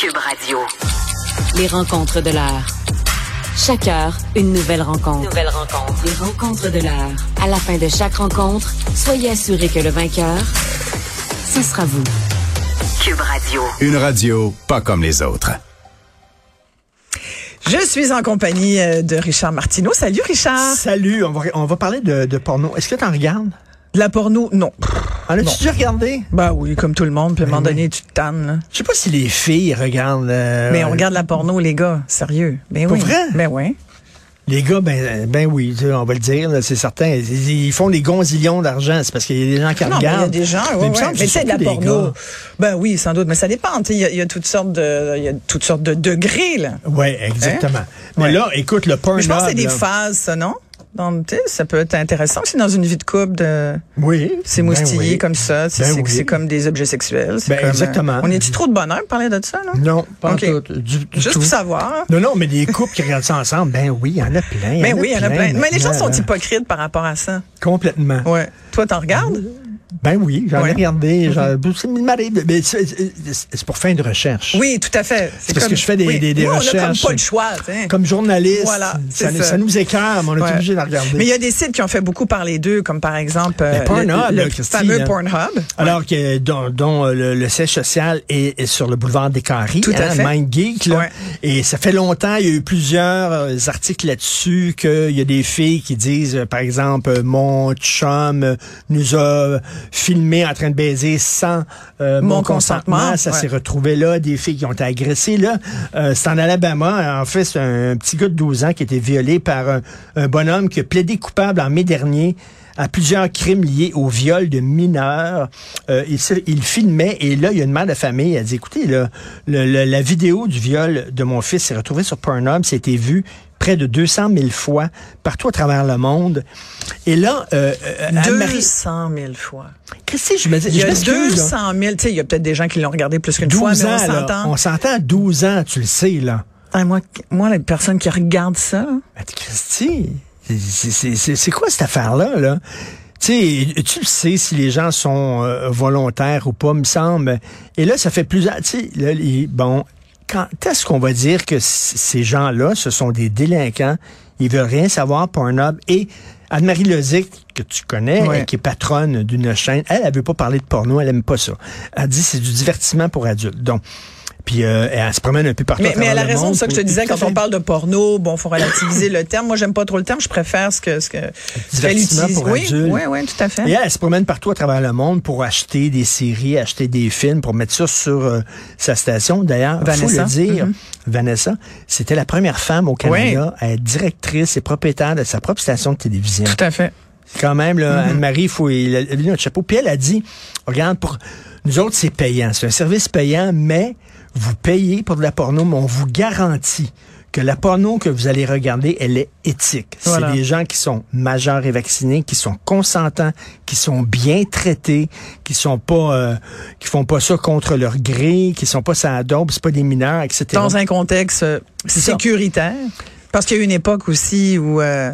Cube Radio. Les rencontres de l'heure. Chaque heure, une nouvelle rencontre. Nouvelle rencontre. Les rencontres de l'heure. À la fin de chaque rencontre, soyez assurés que le vainqueur, ce sera vous. Cube Radio. Une radio pas comme les autres. Je suis en compagnie euh, de Richard Martineau. Salut Richard. Salut, on va, on va parler de, de porno. Est-ce que tu en regardes? De la porno, non. En as-tu Non. déjà regardé? Ben oui, comme tout le monde. Puis à un moment oui. donné, tu te tannes. Je sais pas si les filles regardent. euh, Mais on regarde la porno, les gars. Sérieux. Ben Pour oui. vrai? Ben oui. Les gars, ben, ben oui, on va le dire, c'est certain. Ils, font des gonzillions d'argent. C'est parce qu'il y a des gens qui Non, mais il y a regardent. des gens, Mais ouais, ouais. Mais sais, de la porno. gars. Ben oui, sans doute. Mais ça dépend. Il y, a- il y a toutes sortes de, y a toutes sortes de degrés, là. Oui, exactement. Mais Ouais. là, écoute, le porno. Mais je pense que c'est des phases, ça, non? Donc, tu sais, ça peut être intéressant aussi dans une vie de couple de Oui. s'émoustiller ben oui. comme ça. C'est Ben c'est- oui. comme des objets sexuels. Ben, comme, euh, exactement. on est-tu trop de bonheur pour parler de ça, là? Non, pas Ok. en tout. Du, du Juste tout. pour savoir. Non, non, mais des couples qui regardent ça ensemble, ben oui, il y en a plein. Ben oui, il y en a plein. Mais les gens sont hypocrites par rapport à ça. Complètement. Ouais. Toi, t'en regardes? Ben oui, j'en Ouais. ai regardé. mais c'est pour fin de recherche. Oui, tout à fait. C'est parce que je fais des- des- des Nous, On a recherches. comme pas le choix. Comme journaliste, Voilà, ça, nous- ça. ça nous écœure, mais on est Ouais. obligé de regarder. Mais il y a des sites qui ont fait beaucoup parler d'eux, comme par exemple euh, Pornhub, le, le fameux hein. Pornhub. Alors que dont, dont, euh, le, le siège social est, est sur le boulevard des Carrés, Tout à hein, fait. Mind Geek, là. Ouais. et ça fait longtemps, il y a eu plusieurs euh, articles là-dessus qu'il y a des filles qui disent, euh, par exemple, mon chum nous a filmé en train de baiser sans euh, Mon mon, consentement, consentement. Ça ouais. s'est retrouvé là, des filles qui ont été agressées là. Euh, c'est en Alabama. En fait, c'est un, petit gars de 12 ans qui a été violé par un, un bonhomme qui a plaidé coupable en mai dernier à plusieurs crimes liés au viol de mineurs. Euh, il, filmait et là, il y a une mère de famille. Elle dit, écoutez, là, le- le- la vidéo du viol de mon fils s'est retrouvée sur Pornhub. C'était vu près de 200 000 fois partout à travers le monde. Et là, euh, euh, Anne-Marie- 200 000 fois. Christy, je me dis, Il y a m'excuse, là. 200 000. Tu sais, il y a peut-être des gens qui l'ont regardé plus qu'une 12 fois, mais on ans, là. s'entend. On s'entend à 12 ans, tu le sais, là. Ah, moi, moi, les personnes qui regardent ça, Mais Christy, c'est- quoi cette affaire-là, là? Tu sais, tu le sais si les gens sont euh, volontaires ou pas, me semble. Et là, ça fait plusieurs... Tu sais, là, bon, quand est-ce qu'on va dire que ces gens-là, ce sont des délinquants, ils veulent rien savoir, Pornhub, et Anne-Marie Lozic, que tu connais, Ouais. elle, qui est patronne d'une chaîne, elle, elle veut pas parler de porno, elle aime pas ça. Elle dit c'est du divertissement pour adultes. Donc, puis euh, elle se promène un peu partout. Mais, mais elle a raison de ça que je te disais, quand on parle de porno, bon, faut relativiser le terme. Moi, j'aime pas trop le terme, je préfère ce que, ce que, Divertissement pour Oui, adultes. oui, oui, tout à fait. Et elle, elle se promène partout à travers le monde pour acheter des séries, acheter des films, pour mettre ça sur euh, sa station. D'ailleurs, faut Vanessa. le dire, Mhm. Vanessa, c'était la première femme au Canada à être directrice et propriétaire de sa propre station de télévision. Tout à fait. Quand même, là, Mhm. Anne-Marie, il faut il a il a mis notre chapeau. Puis elle a dit, regarde, pour nous autres, c'est payant. C'est un service payant, mais vous payez pour de la porno, mais on vous garantit que la porno que vous allez regarder, elle est éthique. Voilà. C'est des gens qui sont majeurs et vaccinés, qui sont consentants, qui sont bien traités, qui sont pas, euh, qui font pas ça contre leur gré, qui sont pas sans dope, c'est pas des mineurs, etc. Dans un contexte euh, sécuritaire. Parce qu'il y a eu une époque aussi où euh,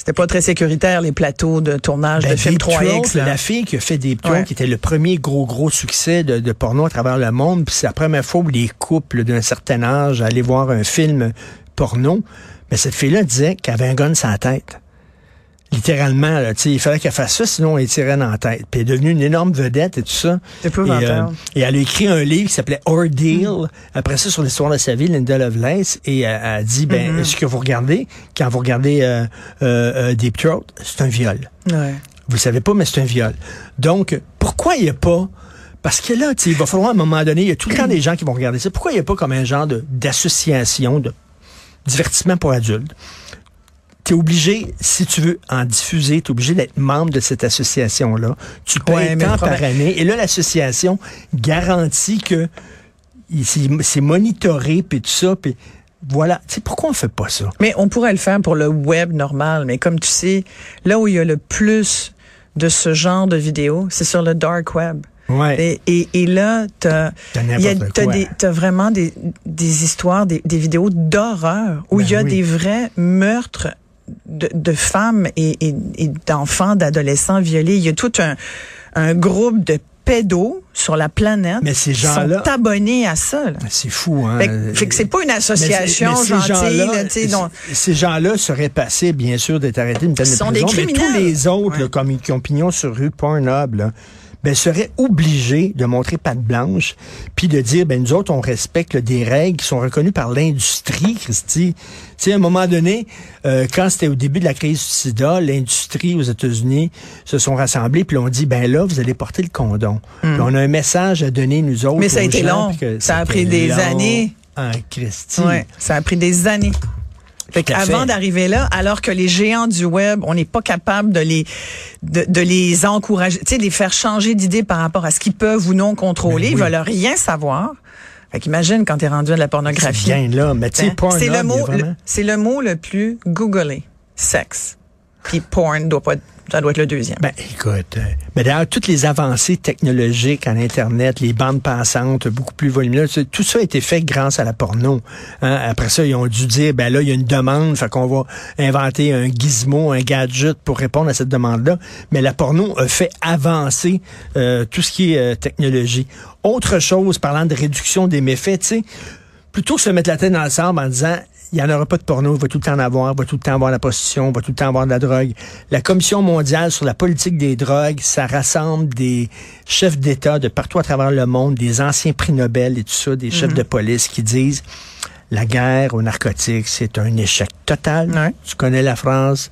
c'était pas très sécuritaire, les plateaux de tournage Ben, de films Deep Throat, 3X. là. la fille qui a fait des Throat, Ouais. qui était le premier gros, gros succès de, de porno à travers le monde. Puis c'est la première fois où les couples d'un certain âge allaient voir un film porno. Mais cette fille-là disait qu'elle avait un gun sur la tête. Littéralement, là, tu sais, il fallait qu'elle fasse ça, sinon elle tirait dans la tête. Puis elle est devenue une énorme vedette et tout ça. Et, euh, et elle a écrit un livre qui s'appelait Ordeal, après ça, sur l'histoire de sa vie, Linda Lovelace, et elle a dit, ben, Mm-hmm. ce que vous regardez, quand vous regardez euh, euh, euh, Deep Throat, c'est un viol. Ouais. Vous le savez pas, mais c'est un viol. Donc, pourquoi il n'y a pas... Parce que là, tu sais, il va falloir à un moment donné, il y a tout le temps des gens qui vont regarder ça. Pourquoi il n'y a pas comme un genre de- d'association, de, divertissement pour adultes? Tu es obligé, si tu veux en diffuser, tu es obligé d'être membre de cette association-là. Tu payes Ouais, tant par année. Et là, l'association garantit que c'est monitoré, puis tout ça, puis voilà. Tu sais, pourquoi on fait pas ça? Mais on pourrait le faire pour le web normal, mais comme tu sais, là où il y a le plus de ce genre de vidéos, c'est sur le dark web. Ouais. Et, et, et là, t'as T'as vraiment des, des histoires, des, des vidéos d'horreur où Ben il y a oui. des vrais meurtres de, de femmes et, et, et d'enfants, d'adolescents violés. Il y a tout un, un groupe de pédos sur la planète Mais ces sont abonnés à ça. C'est fou, hein? Fait, que- fait que c'est pas une association mais ces gentille, gens-là, là, Ces gens-là seraient passés, bien sûr, d'être arrêtés d'une peine de sont prison, des mais tous criminels. les autres, Ouais. là, comme qui ont pignon sur rue Pornhub, là, ben, seraient obligés de montrer patte blanche, puis de dire, ben, nous autres, on respecte là, des règles qui sont reconnues par l'industrie, Christy. Tu sais, à un moment donné, euh, quand c'était au début de la crise du sida, l'industrie aux États-Unis se sont rassemblés, puis on dit, ben là, vous allez porter le condom. Puis on a un message à donner, nous autres. Mais ça a été gens, long. Ça a pris des long années. En Christy. Ouais, ça a pris des années. Avant d'arriver là, alors que les géants du web, on n'est pas capable de les de, de les encourager, tu sais, de les faire changer d'idée par rapport à ce qu'ils peuvent ou non contrôler, Ben oui. ils veulent rien savoir. Fait qu'imagine quand t'es rendu à de la pornographie. Bien là, mais tu sais, Hein? C'est le mot, vraiment- c'est le mot le plus googlé. Sexe. Puis porn doit pas, être- ça doit être le deuxième. Ben, écoute, euh, ben d'ailleurs, toutes les avancées technologiques en Internet, les bandes passantes beaucoup plus volumineuses, tout ça a été fait grâce à la porno. Hein. Après ça, ils ont dû dire, ben là, il y a une demande, fait qu'on va inventer un gizmo, un gadget pour répondre à cette demande-là. Mais la porno a fait avancer euh, tout ce qui est euh, technologie. Autre chose, parlant de réduction des méfaits, tu sais, plutôt se mettre la tête dans le sable en disant il n'y en aura pas de porno, il va tout le temps en avoir, il va tout le temps avoir la prostitution, il va tout le temps avoir de la drogue. La Commission mondiale sur la politique des drogues, ça rassemble des chefs d'État de partout à travers le monde, des anciens prix Nobel et tout ça, des chefs de police qui disent la guerre aux narcotiques, c'est un échec total. Ouais. Tu connais la phrase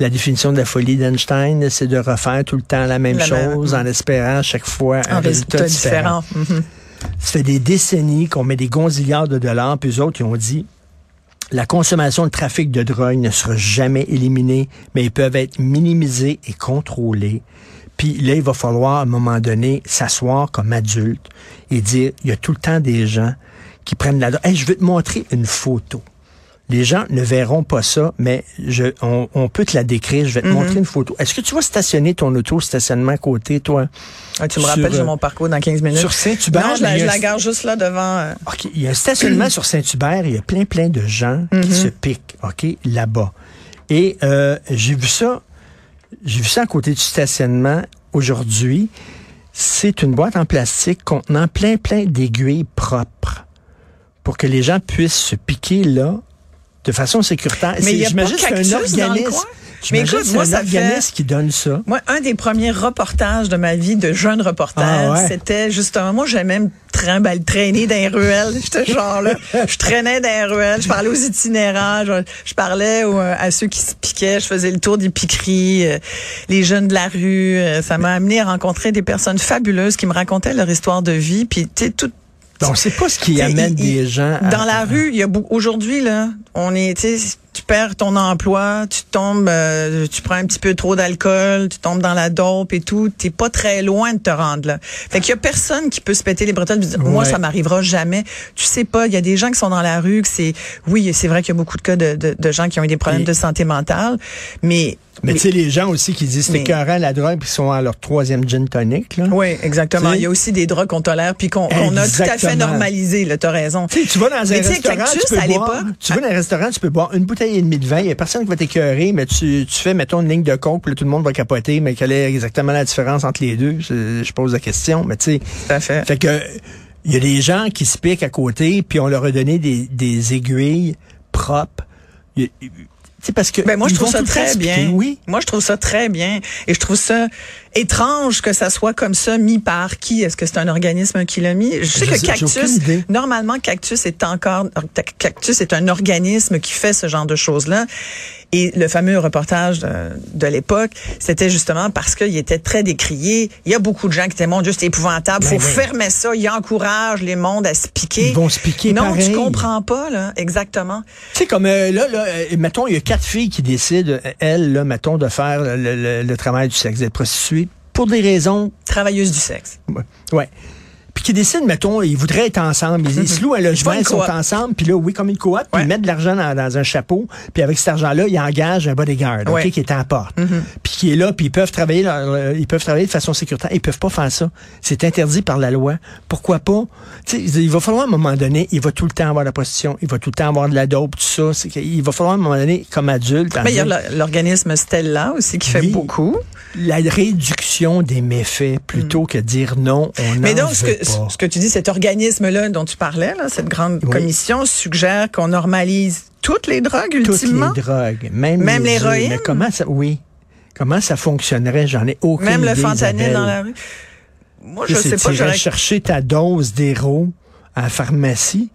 la définition de la folie d'Einstein, c'est de refaire tout le temps la même La même- chose en espérant chaque fois un un résultat, résultat différent. différent. Mhm. Ça fait des décennies qu'on met des gonzillards de dollars, puis eux autres, ils ont dit la consommation, le trafic de drogue ne sera jamais éliminé, mais ils peuvent être minimisés et contrôlés. Puis là, il va falloir, à un moment donné, s'asseoir comme adulte et dire, il y a tout le temps des gens qui prennent la drogue. Hey, je vais te montrer une photo. Les gens ne verront pas ça, mais je, on, on peut te la décrire. Je vais te montrer une photo. Est-ce que tu vas stationner ton auto au stationnement à côté, toi? Ah, tu me Sur, rappelles euh, sur mon parcours dans 15 minutes. sur Saint-Hubert, Non, je la, je la juste là devant. euh, OK, il y a un stationnement sur Saint-Hubert, il y a plein, plein de gens qui se piquent, OK, là-bas. Et euh, j'ai vu ça, j'ai vu ça à côté du stationnement aujourd'hui. C'est une boîte en plastique contenant plein, plein d'aiguilles propres pour que les gens puissent se piquer là de façon sécuritaire. Mais il y a pas un organisme. Mais écoute, moi, un ça fait- qui donne ça. Moi, un des premiers reportages de ma vie de jeune reporter, Ah ouais? c'était justement, moi, j'aimais me trimballer, traîner dans les ruelles. J'étais genre là, je traînais dans les ruelles, je parlais aux itinérants, je, je parlais aux, euh, à ceux qui se piquaient, je faisais le tour des piqueries, euh, les jeunes de la rue. euh, ça m'a amené à rencontrer des personnes fabuleuses qui me racontaient leur histoire de vie, puis tu sais, tout Donc, c'est pas ce qui amène il- des gens à- dans la rue, il y a beaucoup aujourd'hui là, on est tu tu perds ton emploi, tu tombes euh, tu prends un petit peu trop d'alcool, tu tombes dans la dope et tout, t'es pas très loin de te rendre là. Fait qu'il y a personne qui peut se péter les bretelles et dire moi ça m'arrivera jamais. Tu sais pas, il y a des gens qui sont dans la rue que c'est oui, c'est vrai qu'il y a beaucoup de cas de, de, de gens qui ont eu des problèmes Et- de santé mentale, mais Mais tu sais, les gens aussi qui disent c'est écœurant la drogue puis sont à leur troisième gin tonic, là. oui, exactement. Tu? Il y a aussi des drogues qu'on tolère puis qu'on a tout à fait normalisé, là, t'as raison. Tu tu vas dans un Mais tu restaurant, tu peux boire, l'époque- tu vas dans un restaurant, tu peux boire une bouteille et demie de vin, il y a personne qui va t'écœurer, mais tu, tu fais, mettons, une ligne de coke, puis là, tout le monde va capoter, mais quelle est exactement la différence entre les deux? Je, je pose la question, mais tu sais. Fait. Fait que, il y a des gens qui se piquent à côté, puis on leur a donné des, des aiguilles propres. Il sais, parce que. Ben moi je trouve ça très bien. Oui. Moi je trouve ça très bien et je trouve ça étrange que ça soit comme ça mis par qui? Est-ce que c'est un organisme qui l'a mis? Je sais Je que sais- Cactus normalement Cactus est encore Cactus est un organisme qui fait ce genre de choses-là. Et le fameux reportage de, de l'époque, c'était justement parce qu'il était très décrié. Il y a beaucoup de gens qui étaient, mon Dieu, c'est épouvantable. Ben faut oui. fermer ça. Il encourage les mondes à se piquer. Ils vont se piquer Non, pareil. tu comprends pas, là. Exactement. Tu sais, comme euh, là, là, euh, mettons, il y a quatre filles qui décident, euh, elles, là, mettons, de faire le, le- le travail du sexe, d'être prostituées, pour des raisons Travailleuse du sexe. Ouais. ouais. Puis qui décident, mettons, ils voudraient être ensemble. Ils, ils se louent un logement, ils sont ensemble, puis là, oui, comme une coop, puis ils mettent de l'argent dans, dans un chapeau, puis avec cet argent-là, ils engagent un bodyguard, Ouais. Mm-hmm. qui est à la porte, puis qui est là, puis ils peuvent travailler, leur- leur- ils peuvent travailler de façon sécuritaire. Ils peuvent pas faire ça. C'est interdit par la loi. Pourquoi pas? Tu sais, il va falloir à un moment donné, il va tout le temps avoir la prostitution, il va tout le temps avoir de la dope, tout ça. Il va falloir à un moment donné, comme adulte, en Mais il y a l'organisme Stella aussi qui fait Oui. beaucoup. la réduction des méfaits plutôt que dire non, on Mm. Mais donc, ce veut que, pas. Ce que tu dis, cet organisme-là dont tu parlais, là, cette grande Oui. commission, suggère qu'on normalise toutes les drogues, Toutes ultimement? les drogues, même, Même les l'héroïne? Mais comment ça, oui. Comment ça fonctionnerait? J'en ai aucune Même le idée, fentanyl Isabelle. dans la rue? Moi, je Tu sais pas, j'aurais chercher ta dose d'héros à la pharmacie.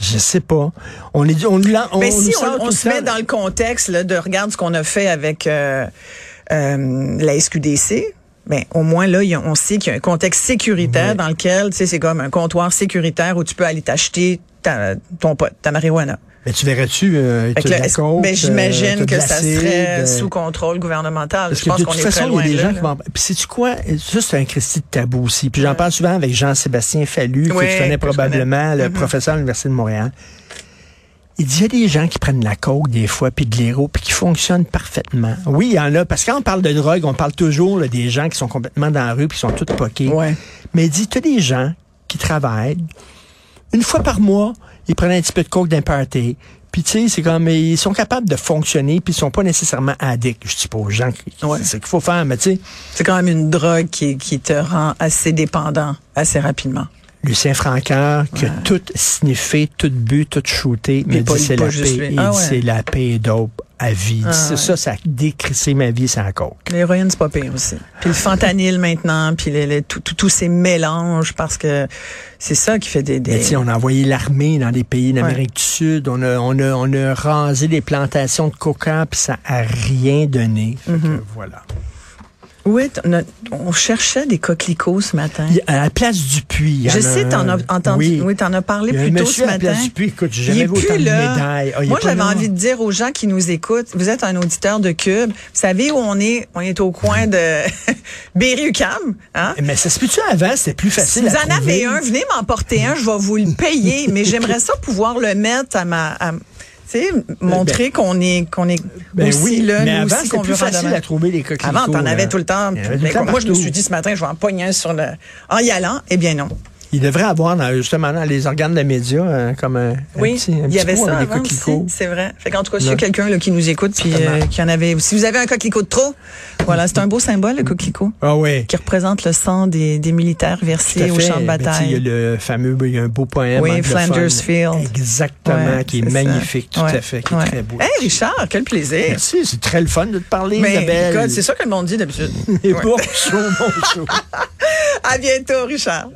Je sais pas. On est, on, Mais si on, le se met dans le contexte là, de regarde ce qu'on a fait avec euh, euh, la SQDC, ben au moins là, on sait qu'il y a un contexte sécuritaire dans lequel, tu sais, c'est comme un comptoir sécuritaire où tu peux aller t'acheter ta, ton pot, ta marijuana. Mais tu verrais-tu, euh, ben, euh, j'imagine de que ça serait euh, sous contrôle gouvernemental. Parce Je pense qu'on est façon, très il loin y a des de gens là. Puis sais-tu quoi? Ça, c'est un Christy de tabou aussi. Puis j'en parle souvent avec Jean-Sébastien Fallu, Oui, que tu connais que probablement, connais. le professeur à l'Université de Montréal. Il dit, il y a des gens qui prennent la coke des fois, puis de l'héros, puis qui fonctionnent parfaitement. Oui, il y en a. Parce que quand on parle de drogue, on parle toujours là, des gens qui sont complètement dans la rue, puis qui sont tous poqués. Ouais. Mais il dit, tu as des gens qui travaillent. Une fois par mois, ils prennent un petit peu de coke d'un party. Puis tu sais, c'est comme, ils sont capables de fonctionner, puis ils sont pas nécessairement addicts. Je dis pas aux gens qui, Ouais. c'est ce qu'il faut faire, mais tu sais, C'est quand même une drogue qui, qui te rend assez dépendant assez rapidement. Lucien Francaire, qui a tout sniffé, tout bu, tout shooté, mais pas- dit c'est la paix. Il Ah ouais. c'est la paix dope à vie. Ah c'est ouais. ça, ça a décrissé ma vie sans coke. L'héroïne, c'est pas pire aussi. Puis le fentanyl maintenant, puis les, les- tout- tout- tous ces mélanges, parce que c'est ça qui fait des... des- Mais on a envoyé l'armée dans des pays d'Amérique du Sud. On a, on, a, on a rasé les plantations de coca, puis ça a rien donné. Fait que, Mm-hmm. voilà. Oui, on cherchait des coquelicots ce matin. À la place du puits. Je sais, t'en as entendu, oui, Oui. t'en as parlé plus tôt ce à la matin. place du puits. Écoute, j'ai jamais vu autant de médailles. Ah, Moi, j'avais envie de dire aux gens qui nous écoutent, vous êtes un auditeur de Cube. Vous savez où on est? On est au coin de Berry-UQAM. Hein? Mais ça se peut-tu avant? C'était plus Si facile vous à en trouver? avez un, venez m'en porter un, je vais vous le payer. mais j'aimerais ça pouvoir le mettre à ma... à- tu sais, montrer qu'on est, qu'on est Ben aussi oui, là, mais nous avant, aussi, qu'on plus facile à trouver les coquelicots. Avant, t'en avais tout le temps. Tout Mais le temps moi, je me suis dit ce matin, je vais en pogner un sur le... En y allant. Eh bien non. Il devrait avoir dans, justement dans les organes de médias euh, comme un, un Oui, petit, un il y avait ça avec avant coquelicots. c'est vrai. Fait qu'en tout cas, Là. quelqu'un qui nous écoute puis euh, qui en avait, si vous avez un coquelicot de trop, voilà, c'est un beau symbole le coquelicot Ah oui. qui représente le sang des, des militaires versés au champ de Ben, bataille. Il y a le fameux, il y a un beau poème. Oui. Flanders Field. Exactement, Ouais, qui est, ça. magnifique, tout Ouais, à fait, qui ouais. est très beau. Hey Richard, quel plaisir. Merci, c'est très le fun de te parler, Mais Isabelle. c'est ça que le monde dit d'habitude. Et bon show, bon show. À bientôt, Richard.